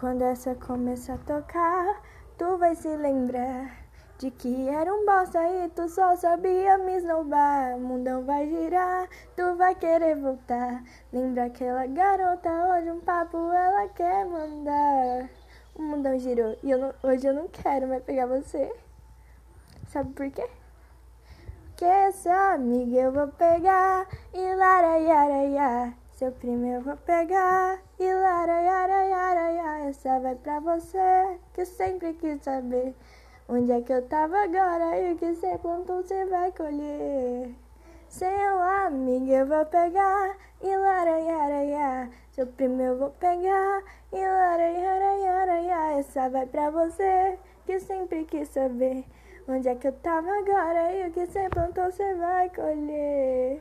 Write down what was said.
Quando essa começar a tocar, tu vai se lembrar de que era um bosta e tu só sabia me esnobar. O mundão vai girar, tu vai querer voltar. Lembra aquela garota, hoje um papo ela quer mandar. O mundão girou e eu não, hoje eu não quero mais pegar você. Sabe por quê? Que essa amiga eu vou pegar e lara yara ya. Seu primo eu vou pegar e lara yara yara ya. Essa vai pra você que sempre quis saber. Onde é que eu tava agora e o que você plantou você vai colher. Seu amigo eu vou pegar e lara yara ya. Seu primo eu vou pegar e lara yara yara ya. Essa vai pra você que sempre quis saber. Onde é que eu tava agora e o que você plantou você vai colher.